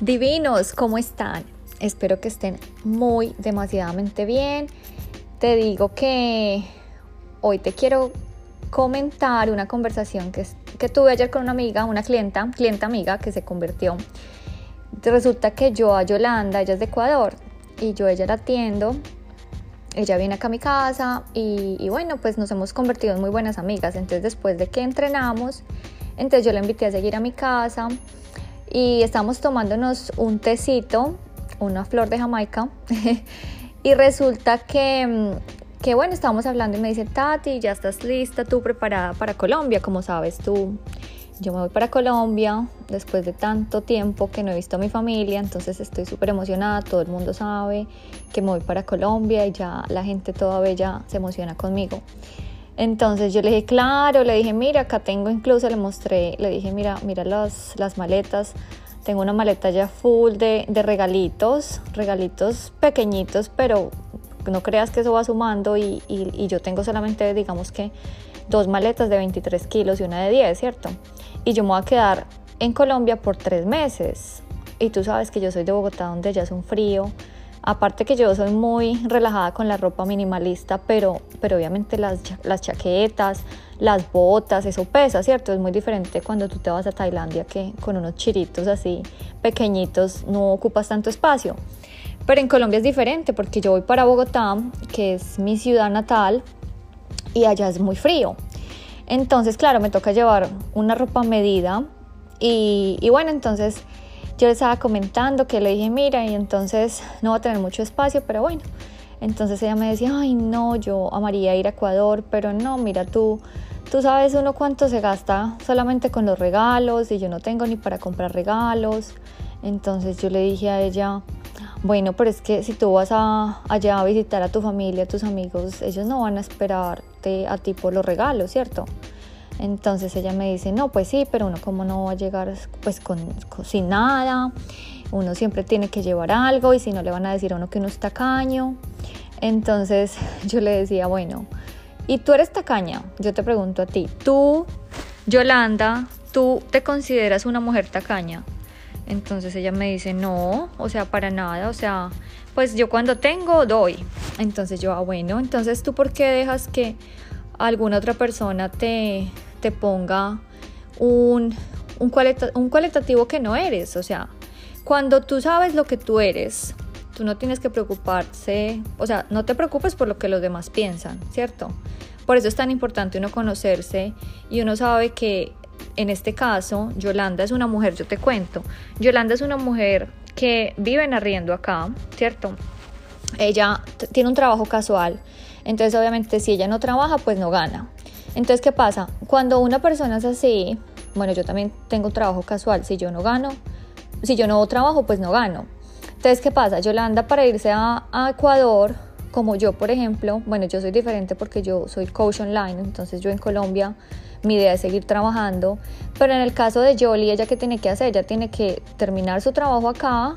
Divinos, ¿cómo están? Espero que estén muy demasiadamente bien. Te digo que hoy te quiero comentar una conversación que, que tuve ayer con una amiga, una clienta, clienta amiga que se convirtió. Resulta que yo a Yolanda, ella es de Ecuador, y yo ella la atiendo. Ella viene acá a mi casa y, y bueno, pues nos hemos convertido en muy buenas amigas. Entonces después de que entrenamos, entonces yo la invité a seguir a mi casa y estamos tomándonos un tecito, una flor de Jamaica, y resulta que, mm, que, bueno, estábamos hablando y me dice, Tati, ya estás lista, tú preparada para Colombia, como sabes tú. Yo me voy para Colombia después de tanto tiempo que no he visto a mi familia, entonces estoy súper emocionada, todo el mundo sabe que me voy para Colombia y ya la gente toda bella se emociona conmigo. Entonces yo le dije, claro, le dije, mira, acá tengo incluso, le mostré, le dije, mira, mira las, las maletas. Tengo una maleta ya full de, de regalitos, regalitos pequeñitos, pero no creas que eso va sumando y, y, y, yo tengo solamente, digamos que, dos maletas de 23 kilos y una de 10, ¿cierto? Y yo me voy a quedar en Colombia por tres meses. Y tú sabes que yo soy de Bogotá, donde ya es un frío. Aparte que yo soy muy relajada con la ropa minimalista, pero, pero obviamente las, las chaquetas, las botas, eso pesa, ¿cierto? Es muy diferente cuando tú te vas a Tailandia que con unos chiritos así pequeñitos no ocupas tanto espacio. Pero en Colombia es diferente porque yo voy para Bogotá, que es mi ciudad natal, y allá es muy frío. Entonces, claro, me toca llevar una ropa medida y, y bueno, entonces yo le estaba comentando que le dije, mira, y entonces no va a tener mucho espacio, pero bueno. Entonces ella me decía, ay, no, yo amaría ir a Ecuador, pero no, mira tú, tú sabes uno cuánto se gasta solamente con los regalos y yo no tengo ni para comprar regalos. Entonces yo le dije a ella, bueno, pero es que si tú vas a, allá a visitar a tu familia, a tus amigos, ellos no van a esperarte a ti por los regalos, ¿cierto? Entonces ella me dice, no, pues sí, pero uno como no va a llegar pues con, sin nada, uno siempre tiene que llevar algo y si no le van a decir a uno que uno es tacaño. Entonces yo le decía, bueno, ¿y tú eres tacaña? Yo te pregunto a ti, tú, Yolanda, ¿tú te consideras una mujer tacaña? Entonces ella me dice, no, o sea, para nada, o sea, pues yo cuando tengo doy. Entonces yo, ah, bueno, entonces tú por qué dejas que alguna otra persona te, te ponga un, un, un cualitativo que no eres. O sea, cuando tú sabes lo que tú eres, tú no tienes que preocuparse, o sea, no te preocupes por lo que los demás piensan, ¿cierto? Por eso es tan importante uno conocerse y uno sabe que en este caso Yolanda es una mujer, yo te cuento, Yolanda es una mujer que vive en arriendo acá, ¿cierto? Ella tiene un trabajo casual, entonces obviamente si ella no trabaja, pues no gana. Entonces, ¿qué pasa? Cuando una persona es así, bueno, yo también tengo trabajo casual, si yo no gano, si yo no trabajo, pues no gano. Entonces, ¿qué pasa? Yolanda para irse a, a Ecuador, como yo, por ejemplo, bueno, yo soy diferente porque yo soy coach online, entonces yo en Colombia mi idea es seguir trabajando, pero en el caso de Jolie, ella qué tiene que hacer, ella tiene que terminar su trabajo acá,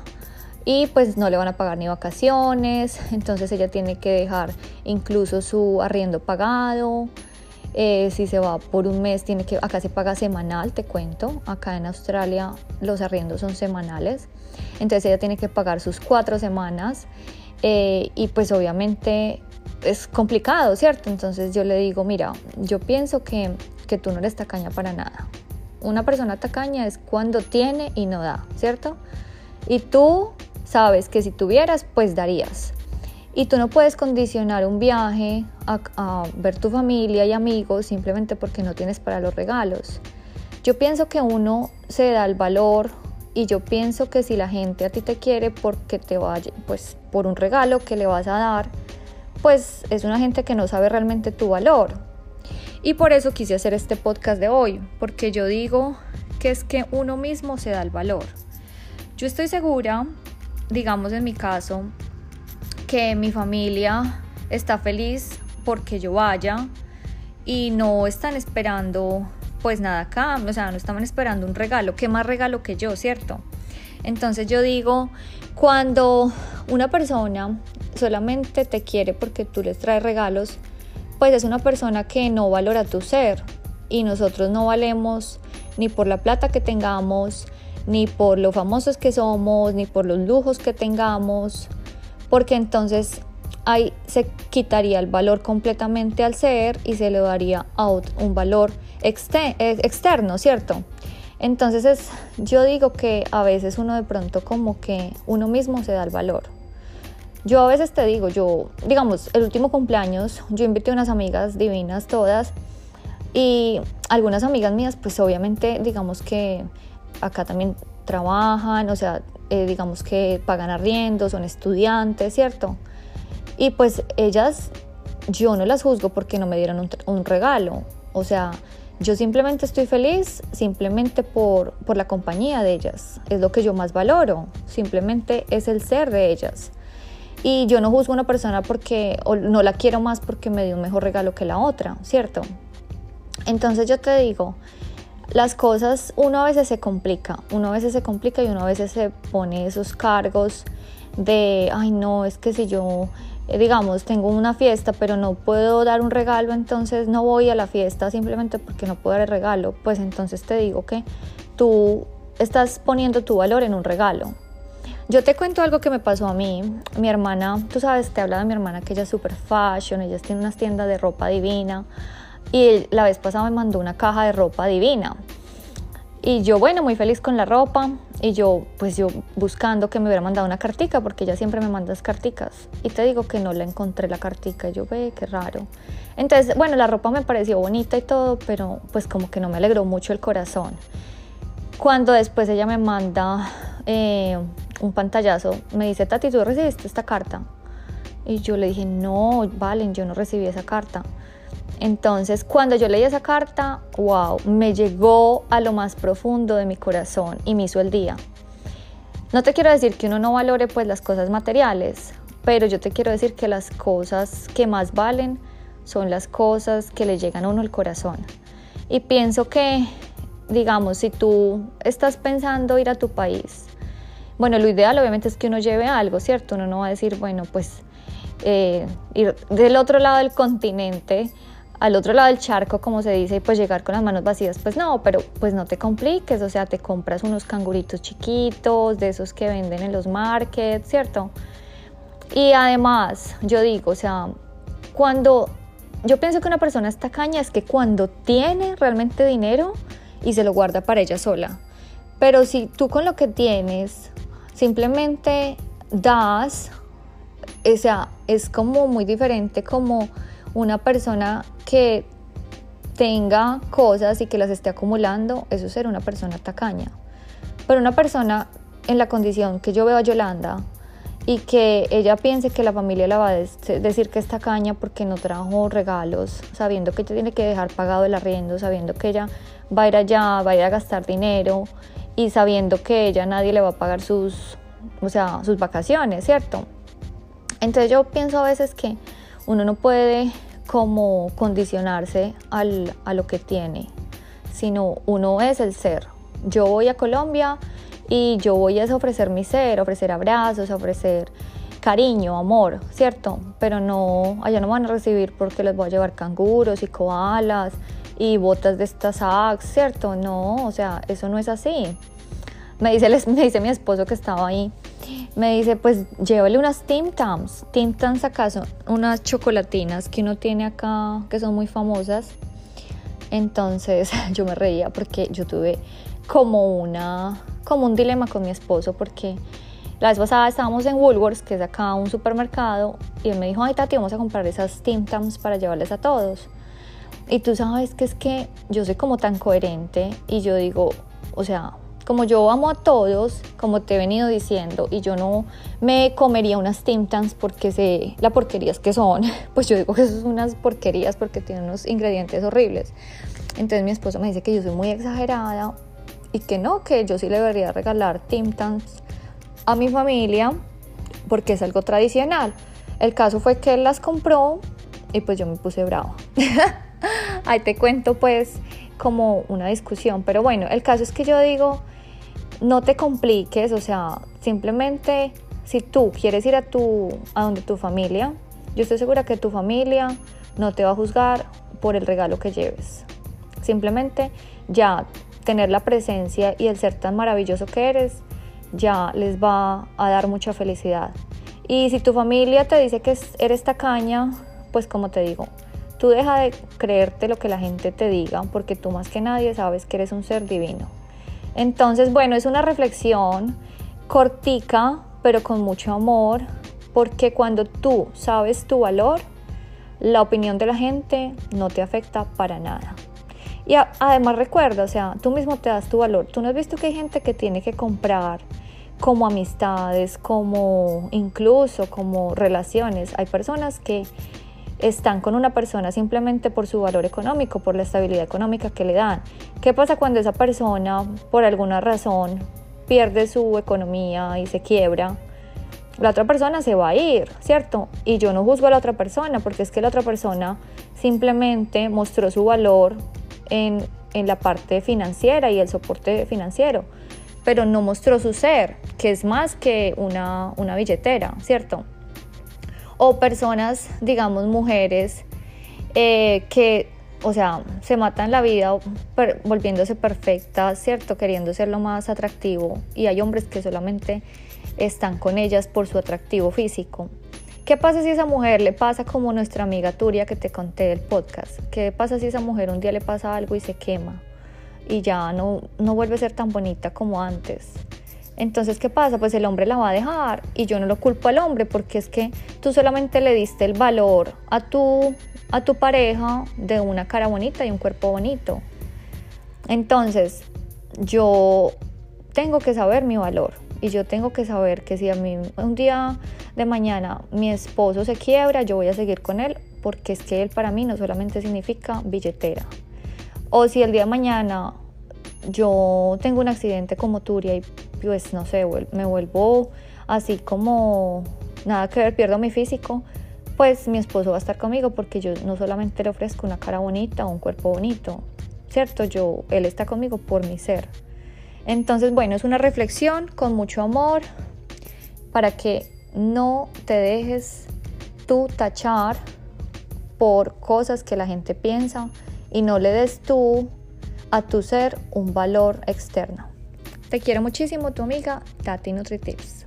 y pues no le van a pagar ni vacaciones, entonces ella tiene que dejar incluso su arriendo pagado. Eh, si se va por un mes, tiene que, acá se paga semanal, te cuento, acá en Australia los arriendos son semanales, entonces ella tiene que pagar sus cuatro semanas eh, y pues obviamente es complicado, ¿cierto? Entonces yo le digo, mira, yo pienso que, que tú no eres tacaña para nada. Una persona tacaña es cuando tiene y no da, ¿cierto? Y tú sabes que si tuvieras, pues darías. Y tú no puedes condicionar un viaje a, ver tu familia y amigos simplemente porque no tienes para los regalos. Yo pienso que uno se da el valor y yo pienso que si la gente a ti te quiere porque te vaya, pues por un regalo que le vas a dar, pues es una gente que no sabe realmente tu valor. Y por eso quise hacer este podcast de hoy, porque yo digo que es que uno mismo se da el valor. Yo estoy segura digamos en mi caso, que mi familia está feliz porque yo vaya y no están esperando pues nada acá, o sea, no estaban esperando un regalo, ¿qué más regalo que yo, cierto? Entonces yo digo, cuando una persona solamente te quiere porque tú les traes regalos, pues es una persona que no valora tu ser y nosotros no valemos ni por la plata que tengamos, ni por lo famosos que somos, ni por los lujos que tengamos, porque entonces ahí se quitaría el valor completamente al ser y se le daría out un valor externo, ¿cierto? Entonces es, yo digo que a veces uno de pronto como que uno mismo se da el valor. Yo a veces te digo, yo, digamos, el último cumpleaños, yo invité a unas amigas divinas todas y algunas amigas mías, pues obviamente, digamos que acá también trabajan, o sea, eh, digamos que pagan arriendo, son estudiantes, ¿cierto? Y pues ellas, yo no las juzgo porque no me dieron un, un regalo, o sea, yo simplemente estoy feliz simplemente por, por la compañía de ellas. Es lo que yo más valoro. Simplemente es el ser de ellas. Y yo no juzgo a una persona porque o no la quiero más porque me dio un mejor regalo que la otra, ¿cierto? Entonces yo te digo, las cosas uno a veces se complica, uno a veces se complica y uno a veces se pone esos cargos de, ay no, es que si yo eh, digamos, tengo una fiesta, pero no puedo dar un regalo, entonces no voy a la fiesta simplemente porque no puedo dar el regalo, pues entonces te digo que tú estás poniendo tu valor en un regalo. Yo te cuento algo que me pasó a mí. Mi hermana, tú sabes, te habla de mi hermana que ella es super fashion, ella tiene unas tiendas de ropa divina y la vez pasada me mandó una caja de ropa divina. Y yo, bueno, muy feliz con la ropa. Y yo, pues yo buscando que me hubiera mandado una cartica, porque ella siempre me manda carticas. Y te digo que no la encontré la cartica. Y yo, ve, qué raro. Entonces, bueno, la ropa me pareció bonita y todo, pero pues como que no me alegró mucho el corazón. Cuando después ella me manda eh, un pantallazo, me dice, Tati, ¿tú recibiste esta carta? Y yo le dije, no, Valen, yo no recibí esa carta. Entonces, cuando yo leí esa carta, wow, me llegó a lo más profundo de mi corazón y me hizo el día. No te quiero decir que uno no valore pues las cosas materiales, pero yo te quiero decir que las cosas que más valen son las cosas que le llegan a uno al corazón. Y pienso que, digamos, si tú estás pensando ir a tu país, bueno, lo ideal obviamente es que uno lleve algo, ¿cierto? Uno no va a decir, bueno, pues eh, ir del otro lado del continente al otro lado del charco, como se dice, y pues llegar con las manos vacías, pues no, pero pues no te compliques, o sea, te compras unos canguritos chiquitos, de esos que venden en los markets, ¿cierto? Y además, yo digo, o sea, cuando yo pienso que una persona está caña es que cuando tiene realmente dinero y se lo guarda para ella sola. Pero si tú con lo que tienes simplemente das, o sea, es como muy diferente como una persona que tenga cosas y que las esté acumulando, eso es ser una persona tacaña. Pero una persona en la condición que yo veo a Yolanda y que ella piense que la familia la va a decir que es tacaña porque no trajo regalos, sabiendo que ella tiene que dejar pagado el arriendo, sabiendo que ella va a ir allá, va a ir a gastar dinero y sabiendo que ella nadie le va a pagar sus, o sea, sus vacaciones, ¿cierto? Entonces yo pienso a veces que uno no puede como condicionarse al, a lo que tiene, sino uno es el ser. Yo voy a Colombia y yo voy a ofrecer mi ser, ofrecer abrazos, ofrecer cariño, amor, ¿cierto? Pero no, allá no van a recibir porque les voy a llevar canguros y koalas y botas de estas Axe, ¿cierto? No, o sea, eso no es así. Me dice mi esposo que estaba ahí me dice, pues llévale unas Tim Tams. Tim Tams acaso, unas chocolatinas que uno tiene acá que son muy famosas. Entonces yo me reía porque yo tuve como una como un dilema con mi esposo porque la vez pasada estábamos en Woolworths, que es acá un supermercado, y él me dijo, ay Tati, vamos a comprar esas Tim Tams para llevarles a todos. Y tú sabes que es que yo soy como tan coherente y yo digo, o sea, como yo amo a todos, como te he venido diciendo, y yo no me comería unas Tim Tams porque sé la porquerías que son, pues yo digo que son unas porquerías porque tienen unos ingredientes horribles. Entonces mi esposo me dice que yo soy muy exagerada y que no, que yo sí le debería regalar Tim Tams a mi familia porque es algo tradicional. El caso fue que él las compró y pues yo me puse bravo. Ahí te cuento pues como una discusión, pero bueno, el caso es que yo digo, no te compliques, o sea, simplemente si tú quieres ir a, tu, a donde tu familia, yo estoy segura que tu familia no te va a juzgar por el regalo que lleves. Simplemente ya tener la presencia y el ser tan maravilloso que eres ya les va a dar mucha felicidad. Y si tu familia te dice que eres tacaña, pues como te digo, tú deja de creerte lo que la gente te diga, porque tú más que nadie sabes que eres un ser divino. Entonces, bueno, es una reflexión cortica, pero con mucho amor, porque cuando tú sabes tu valor, la opinión de la gente no te afecta para nada. Y además recuerda, o sea, tú mismo te das tu valor. Tú no has visto que hay gente que tiene que comprar como amistades, como incluso como relaciones. Hay personas que están con una persona simplemente por su valor económico, por la estabilidad económica que le dan. ¿Qué pasa cuando esa persona, por alguna razón, pierde su economía y se quiebra? La otra persona se va a ir, ¿cierto? Y yo no juzgo a la otra persona porque es que la otra persona simplemente mostró su valor en, la parte financiera y el soporte financiero, pero no mostró su ser, que es más que una, una billetera, ¿cierto? O personas, digamos, mujeres eh, que, o sea, se matan la vida volviéndose perfectas, ¿cierto? Queriendo ser lo más atractivo. Y hay hombres que solamente están con ellas por su atractivo físico. ¿Qué pasa si esa mujer le pasa como nuestra amiga Turia que te conté del podcast? ¿Qué pasa si esa mujer un día le pasa algo y se quema y ya no, no vuelve a ser tan bonita como antes? Entonces, ¿qué pasa? Pues el hombre la va a dejar y yo no lo culpo al hombre porque es que tú solamente le diste el valor a tu, a tu pareja de una cara bonita y un cuerpo bonito. Entonces, yo tengo que saber mi valor y yo tengo que saber que si a mí un día de mañana mi esposo se quiebra, yo voy a seguir con él porque es que él para mí no solamente significa billetera. O si el día de mañana yo tengo un accidente como Turia y pues no sé, me vuelvo así como nada que ver, pierdo mi físico, pues mi esposo va a estar conmigo porque yo no solamente le ofrezco una cara bonita o un cuerpo bonito, ¿cierto? Yo, él está conmigo por mi ser. Entonces, bueno, es una reflexión con mucho amor para que no te dejes tú tachar por cosas que la gente piensa y no le des tú a tu ser un valor externo. Te quiero muchísimo, tu amiga Tati NutriTips.